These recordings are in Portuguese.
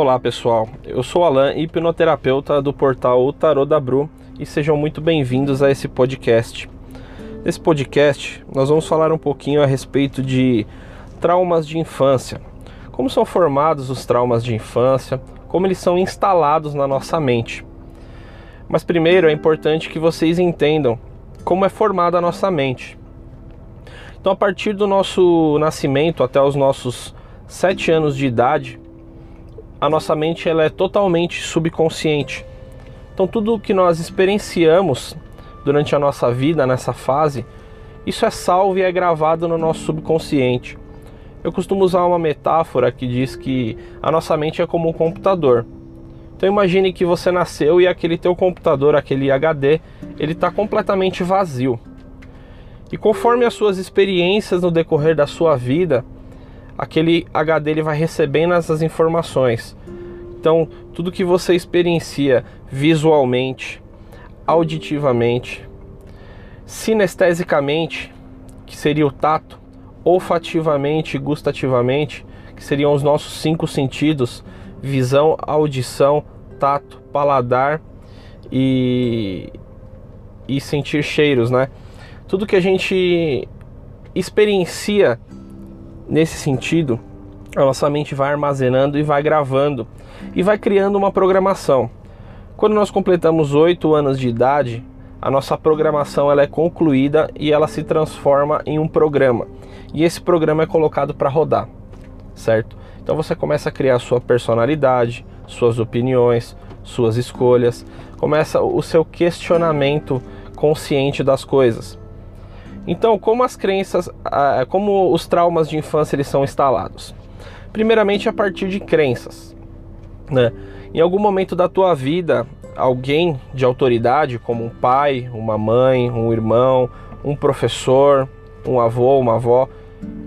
Olá pessoal, eu sou Alan, hipnoterapeuta do portal O Tarô da Bru e sejam muito bem-vindos a esse podcast. Nesse podcast nós vamos falar um pouquinho a respeito de traumas de infância, como são formados os traumas de infância, como eles são instalados na nossa mente. Mas primeiro é importante que vocês entendam como é formada a nossa mente. Então, a partir do nosso nascimento até os nossos sete anos de idade, a nossa mente ela é totalmente subconsciente. Então, tudo que nós experienciamos durante a nossa vida nessa fase, isso é salvo e é gravado no nosso subconsciente. Eu costumo usar uma metáfora que diz que a nossa mente é como um computador. Então imagine que você nasceu e aquele teu computador, aquele HD, ele está completamente vazio. E conforme as suas experiências no decorrer da sua vida, aquele HD ele vai recebendo essas informações. Então, tudo que você experiencia visualmente, auditivamente, sinestesicamente, que seria o tato, olfativamente, gustativamente, que seriam os nossos cinco sentidos, visão, audição, tato, paladar e, e sentir cheiros, né? Tudo que a gente experiencia nesse sentido, a nossa mente vai armazenando e vai gravando e vai criando uma programação. Quando nós completamos 8 anos de idade, a nossa programação ela é concluída e ela se transforma em um programa. E esse programa é colocado para rodar, certo? Então você começa a criar sua personalidade, suas opiniões, suas escolhas, começa o seu questionamento consciente das coisas. Então, como as crenças, como os traumas de infância eles são instalados? Primeiramente a partir de crenças, né? Em algum momento da tua vida, alguém de autoridade, como um pai, uma mãe, um irmão, um professor, um avô, uma avó,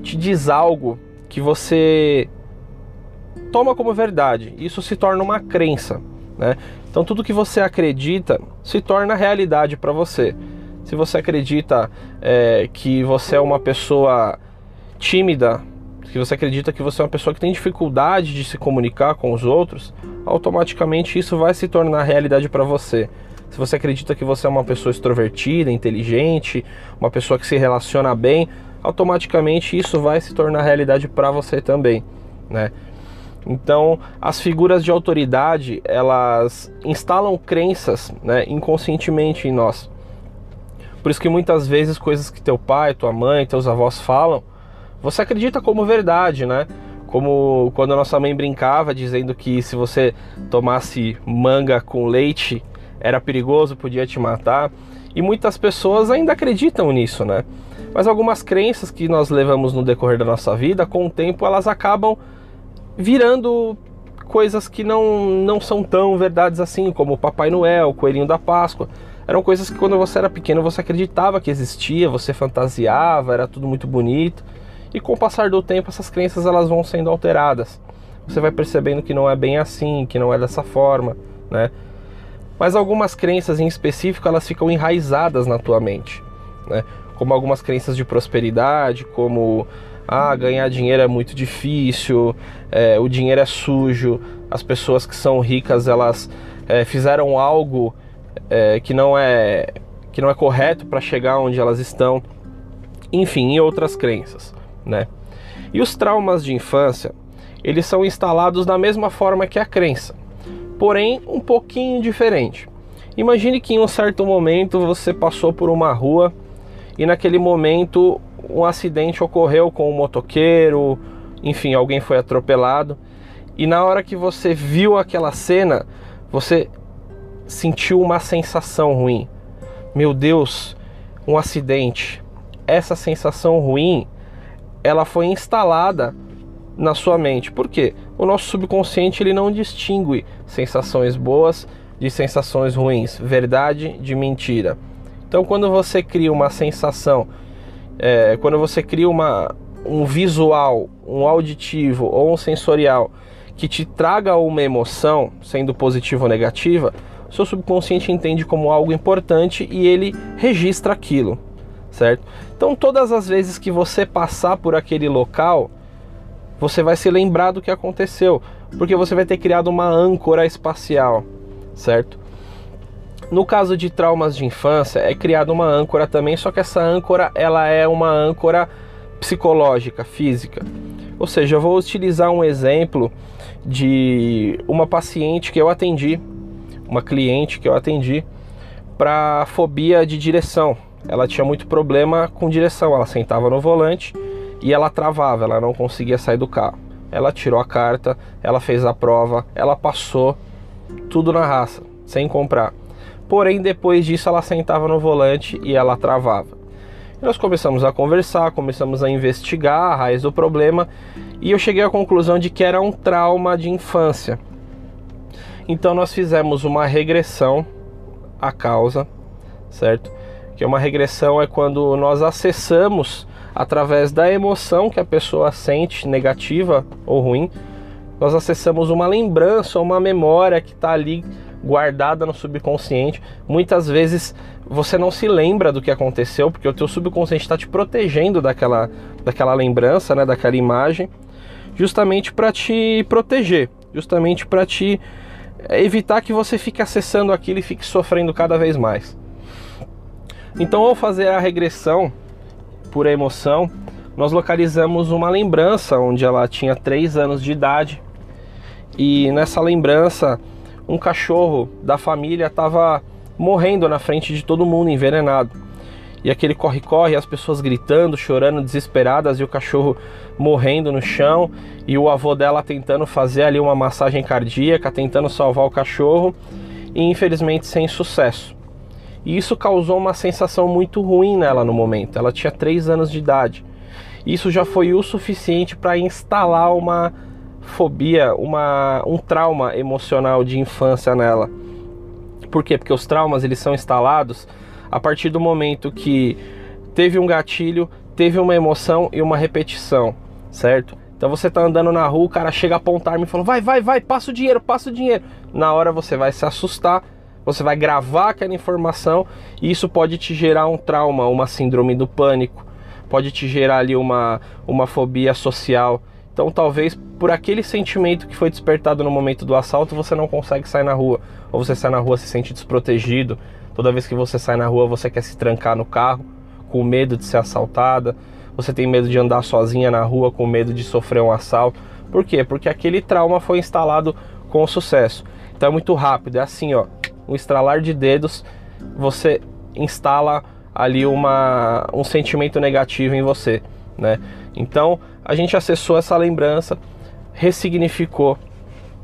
te diz algo que você toma como verdade. Isso se torna uma crença, né? Então tudo que você acredita se torna realidade para você. Se você acredita é, que você é uma pessoa tímida, se você acredita que você é uma pessoa que tem dificuldade de se comunicar com os outros, automaticamente isso vai se tornar realidade para você. Se você acredita que você é uma pessoa extrovertida, inteligente, uma pessoa que se relaciona bem, automaticamente isso vai se tornar realidade para você também, né? Então, as figuras de autoridade, elas instalam crenças, né, inconscientemente em nós. Por isso que muitas vezes coisas que teu pai, tua mãe, teus avós falam, você acredita como verdade, né? Como quando a nossa mãe brincava dizendo que se você tomasse manga com leite era perigoso, podia te matar. E muitas pessoas ainda acreditam nisso, né? Mas algumas crenças que nós levamos no decorrer da nossa vida, com o tempo elas acabam virando coisas que não, não são tão verdades assim, como o Papai Noel, o Coelhinho da Páscoa. Eram coisas que quando você era pequeno você acreditava que existia, você fantasiava, era tudo muito bonito. E com o passar do tempo essas crenças elas vão sendo alteradas. Você vai percebendo que não é bem assim, que não é dessa forma, né? Mas algumas crenças em específico elas ficam enraizadas na tua mente, né? Como algumas crenças de prosperidade, como ah, ganhar dinheiro é muito difícil, é, o dinheiro é sujo, as pessoas que são ricas elas é, fizeram algo é, que não é que não é correto para chegar onde elas estão, enfim, e outras crenças, né? E os traumas de infância, eles são instalados da mesma forma que a crença, porém um pouquinho diferente. Imagine que em um certo momento você passou por uma rua e naquele momento um acidente ocorreu com um motoqueiro, enfim, alguém foi atropelado. E na hora que você viu aquela cena, você sentiu uma sensação ruim. Meu Deus, um acidente. Essa sensação ruim, ela foi instalada na sua mente. Por quê? O nosso subconsciente ele não distingue sensações boas de sensações ruins, verdade de mentira. Então, quando você cria uma sensação é, quando você cria uma, um visual, um auditivo ou um sensorial que te traga uma emoção, sendo positiva ou negativa, seu subconsciente entende como algo importante e ele registra aquilo, certo? Então, todas as vezes que você passar por aquele local, você vai se lembrar do que aconteceu. Porque você vai ter criado uma âncora espacial, certo? No caso de traumas de infância, é criada uma âncora também, só que essa âncora ela é uma âncora psicológica, física. Ou seja, eu vou utilizar um exemplo de uma paciente que eu atendi, uma cliente que eu atendi para fobia de direção. Ela tinha muito problema com direção, ela sentava no volante e ela travava, ela não conseguia sair do carro. Ela tirou a carta, ela fez a prova, ela passou tudo na raça, sem comprar. Porém, depois disso, ela sentava no volante e ela travava. E nós começamos a conversar, começamos a investigar a raiz do problema e eu cheguei à conclusão de que era um trauma de infância. Então, nós fizemos uma regressão à causa, certo? Que uma regressão é quando nós acessamos através da emoção que a pessoa sente, negativa ou ruim, nós acessamos uma lembrança, uma memória que está ali guardada no subconsciente. Muitas vezes você não se lembra do que aconteceu, porque o teu subconsciente está te protegendo daquela, daquela lembrança, né, daquela imagem, justamente para te proteger, justamente para te eh, evitar que você fique acessando aquilo e fique sofrendo cada vez mais. Então, ao fazer a regressão por emoção, nós localizamos uma lembrança onde ela tinha 3 anos de idade. E nessa lembrança, um cachorro da família estava morrendo na frente de todo mundo, envenenado. E aquele corre-corre, as pessoas gritando, chorando, desesperadas, e o cachorro morrendo no chão, e o avô dela tentando fazer ali uma massagem cardíaca, tentando salvar o cachorro, e infelizmente sem sucesso. E isso causou uma sensação muito ruim nela no momento. Ela tinha 3 anos de idade. Isso já foi o suficiente para instalar uma fobia, uma, um trauma emocional de infância nela. Por quê? Porque os traumas eles são instalados a partir do momento que teve um gatilho, teve uma emoção e uma repetição, certo? Então você tá andando na rua, o cara chega a apontar-me e fala: vai, vai, vai, passa o dinheiro, passa o dinheiro. Na hora você vai se assustar você vai gravar aquela informação e isso pode te gerar um trauma, uma síndrome do pânico, pode te gerar ali uma, uma fobia social. Então, talvez por aquele sentimento que foi despertado no momento do assalto, você não consegue sair na rua, ou você sai na rua se sente desprotegido. Toda vez que você sai na rua, você quer se trancar no carro, com medo de ser assaltada. Você tem medo de andar sozinha na rua, com medo de sofrer um assalto. Por quê? Porque aquele trauma foi instalado com sucesso. Então é muito rápido, é assim, ó um estralar de dedos, você instala ali uma, um sentimento negativo em você, né? Então a gente acessou essa lembrança, ressignificou,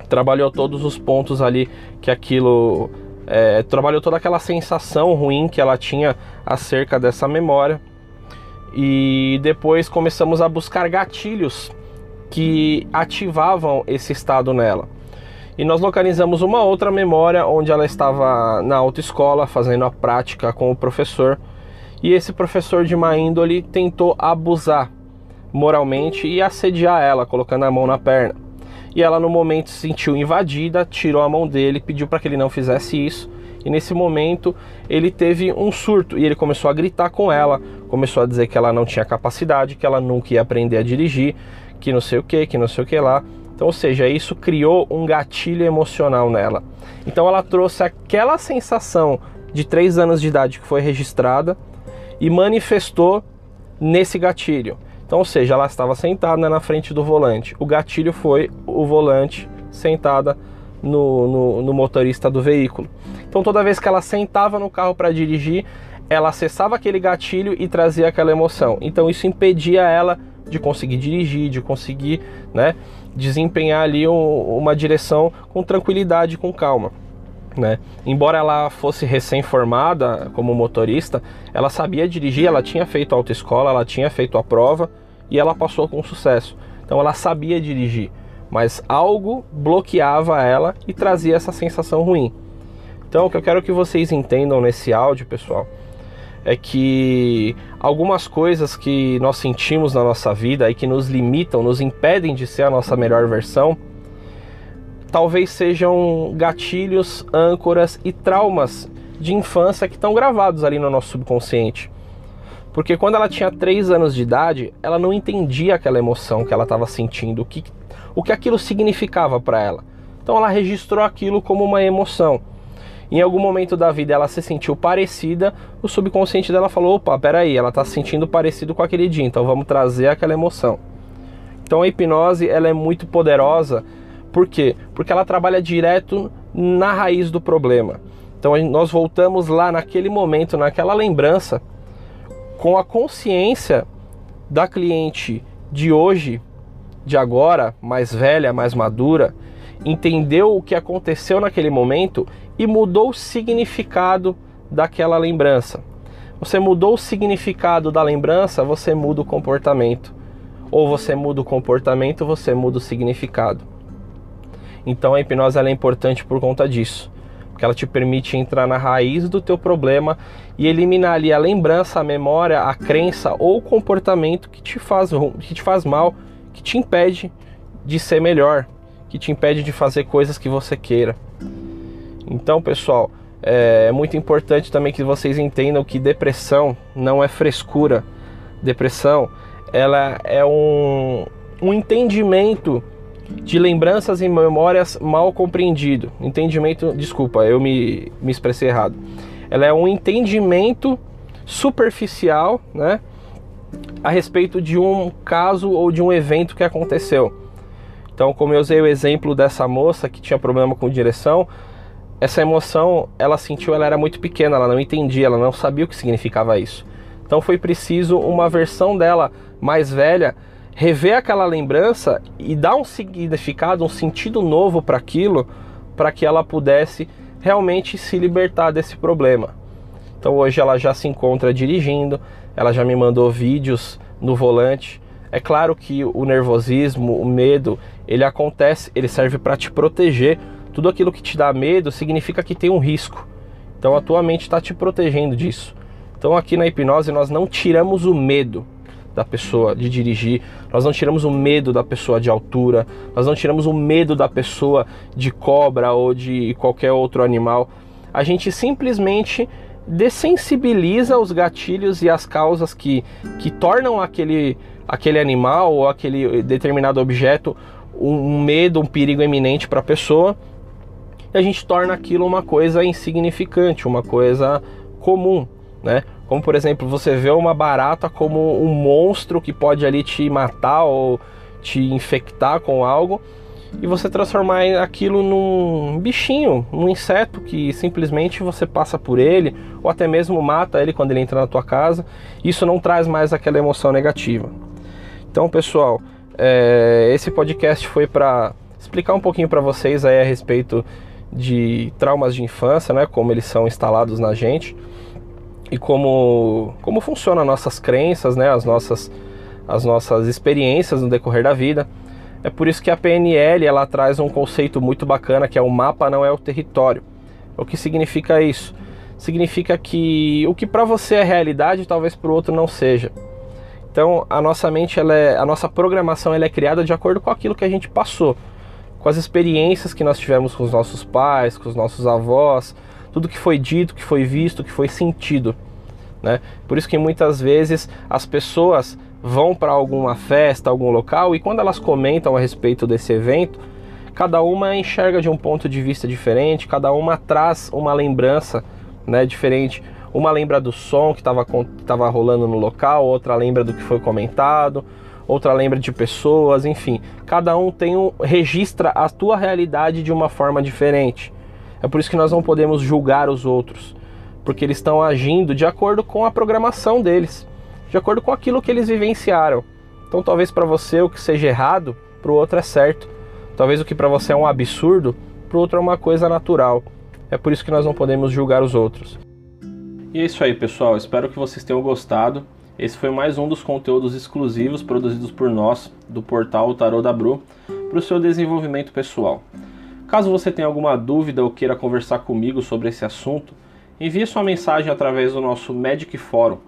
trabalhou todos os pontos ali que aquilo é, trabalhou toda aquela sensação ruim que ela tinha acerca dessa memória. E depois começamos a buscar gatilhos que ativavam esse estado nela. E nós localizamos uma outra memória onde ela estava na autoescola fazendo a prática com o professor. E esse professor de má índole tentou abusar moralmente e assediar ela, colocando a mão na perna. E ela no momento se sentiu invadida, tirou a mão dele, pediu para que ele não fizesse isso. E nesse momento ele teve um surto e ele começou a gritar com ela, começou a dizer que ela não tinha capacidade, que ela nunca ia aprender a dirigir, que não sei o que, que não sei o que lá. Então, ou seja, isso criou um gatilho emocional nela. Então, ela trouxe aquela sensação de 3 anos de idade que foi registrada e manifestou nesse gatilho. Então, ou seja, ela estava sentada na frente do volante. O gatilho foi o volante sentada no, no, no motorista do veículo. Então, toda vez que ela sentava no carro para dirigir, ela acessava aquele gatilho e trazia aquela emoção. Então, isso impedia ela de conseguir dirigir, de conseguir, né, desempenhar ali um, uma direção com tranquilidade, com calma. Né? Embora ela fosse recém-formada como motorista, ela sabia dirigir, ela tinha feito autoescola, ela tinha feito a prova e ela passou com sucesso. Então ela sabia dirigir, mas algo bloqueava ela e trazia essa sensação ruim. Então o que eu quero que vocês entendam nesse áudio, pessoal, é que algumas coisas que nós sentimos na nossa vida e que nos limitam, nos impedem de ser a nossa melhor versão, talvez sejam gatilhos, âncoras e traumas de infância que estão gravados ali no nosso subconsciente. Porque quando ela tinha 3 anos de idade, ela não entendia aquela emoção que ela estava sentindo, o que, o que aquilo significava para ela. Então ela registrou aquilo como uma emoção. Em algum momento da vida ela se sentiu parecida, o subconsciente dela falou: opa, peraí, ela está se sentindo parecido com aquele dia, então vamos trazer aquela emoção. Então a hipnose ela é muito poderosa, por quê? Porque ela trabalha direto na raiz do problema. Então nós voltamos lá naquele momento, naquela lembrança, com a consciência da cliente de hoje, de agora, mais velha, mais madura, entendeu o que aconteceu naquele momento e mudou o significado daquela lembrança. Você mudou o significado da lembrança, você muda o comportamento. Ou você muda o comportamento, você muda o significado. Então a hipnose é importante por conta disso porque ela te permite entrar na raiz do teu problema e eliminar ali a lembrança, a memória, a crença ou o comportamento que te faz, que te faz mal, que te impede de ser melhor, que te impede de fazer coisas que você queira. Então, pessoal, é muito importante também que vocês entendam que depressão não é frescura. Depressão, ela é um, um entendimento de lembranças e memórias mal compreendido. Entendimento, desculpa, eu me, me expressei errado. Ela é um entendimento superficial, né, a respeito de um caso ou de um evento que aconteceu. Então, como eu usei o exemplo dessa moça que tinha problema com direção, essa emoção ela sentiu, ela era muito pequena, ela não entendia, ela não sabia o que significava isso. Então foi preciso uma versão dela mais velha rever aquela lembrança e dar um significado, um sentido novo para aquilo, para que ela pudesse realmente se libertar desse problema. Então hoje ela já se encontra dirigindo, ela já me mandou vídeos no volante. É claro que o nervosismo, o medo, ele acontece, ele serve para te proteger. Tudo aquilo que te dá medo significa que tem um risco. Então a tua mente está te protegendo disso. Então aqui na hipnose nós não tiramos o medo, da pessoa de dirigir, nós não tiramos o medo da pessoa de altura, nós não tiramos o medo da pessoa de cobra ou de qualquer outro animal. A gente simplesmente dessensibiliza os gatilhos e as causas que, que tornam aquele, aquele animal ou aquele determinado objeto um medo, um perigo eminente para a pessoa, e a gente torna aquilo uma coisa insignificante, uma coisa comum, né? Como por exemplo, você vê uma barata como um monstro que pode ali te matar ou te infectar com algo e você transformar aquilo num bichinho, num inseto que simplesmente você passa por ele ou até mesmo mata ele quando ele entra na tua casa. Isso não traz mais aquela emoção negativa. Então, pessoal, é, esse podcast foi para explicar um pouquinho para vocês aí a respeito de traumas de infância, né, como eles são instalados na gente e como, como funcionam as nossas crenças, né, as, nossas, as nossas experiências no decorrer da vida. É por isso que a PNL ela traz um conceito muito bacana que é o mapa não é o território. O que significa isso? Significa que o que para você é realidade talvez para o outro não seja. Então a nossa mente, ela é, a nossa programação ela é criada de acordo com aquilo que a gente passou, com as experiências que nós tivemos com os nossos pais, com os nossos avós, tudo que foi dito, que foi visto, que foi sentido. Né? Por isso que muitas vezes as pessoas vão para alguma festa, algum local e quando elas comentam a respeito desse evento, cada uma enxerga de um ponto de vista diferente, cada uma traz uma lembrança né, diferente. Uma lembra do som que estava rolando no local, outra lembra do que foi comentado, outra lembra de pessoas, enfim. Cada um tem um, registra a tua realidade de uma forma diferente. É por isso que nós não podemos julgar os outros, porque eles estão agindo de acordo com a programação deles, de acordo com aquilo que eles vivenciaram. Então, talvez para você o que seja errado, para o outro é certo. Talvez o que para você é um absurdo, para o outro é uma coisa natural. É por isso que nós não podemos julgar os outros. E é isso aí, pessoal. Espero que vocês tenham gostado. Esse foi mais um dos conteúdos exclusivos produzidos por nós, do portal Tarot da Bru, para o seu desenvolvimento pessoal. Caso você tenha alguma dúvida ou queira conversar comigo sobre esse assunto, envie sua mensagem através do nosso Magic Fórum.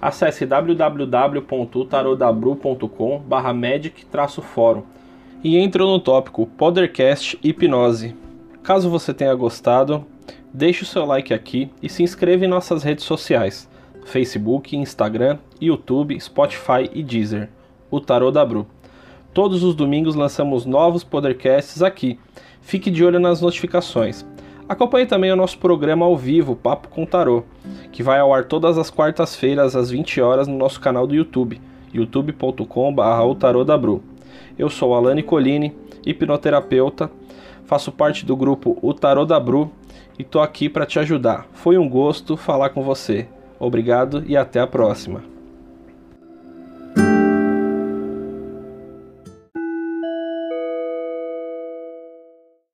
Acesse www.tarodabru.com magic-fórum e entre no tópico Podercast Hipnose. Caso você tenha gostado, deixe o seu like aqui e se inscreva em nossas redes sociais, Facebook, Instagram, YouTube, Spotify e Deezer, o Tarot da Bru. Todos os domingos lançamos novos podcasts aqui. Fique de olho nas notificações. Acompanhe também o nosso programa ao vivo, Papo com Tarô, que vai ao ar todas as quartas-feiras às 20 horas no nosso canal do YouTube, youtube.com.br Eu sou Alane Colini, hipnoterapeuta, faço parte do grupo O Tarô da Bru e tô aqui para te ajudar. Foi um gosto falar com você. Obrigado e até a próxima.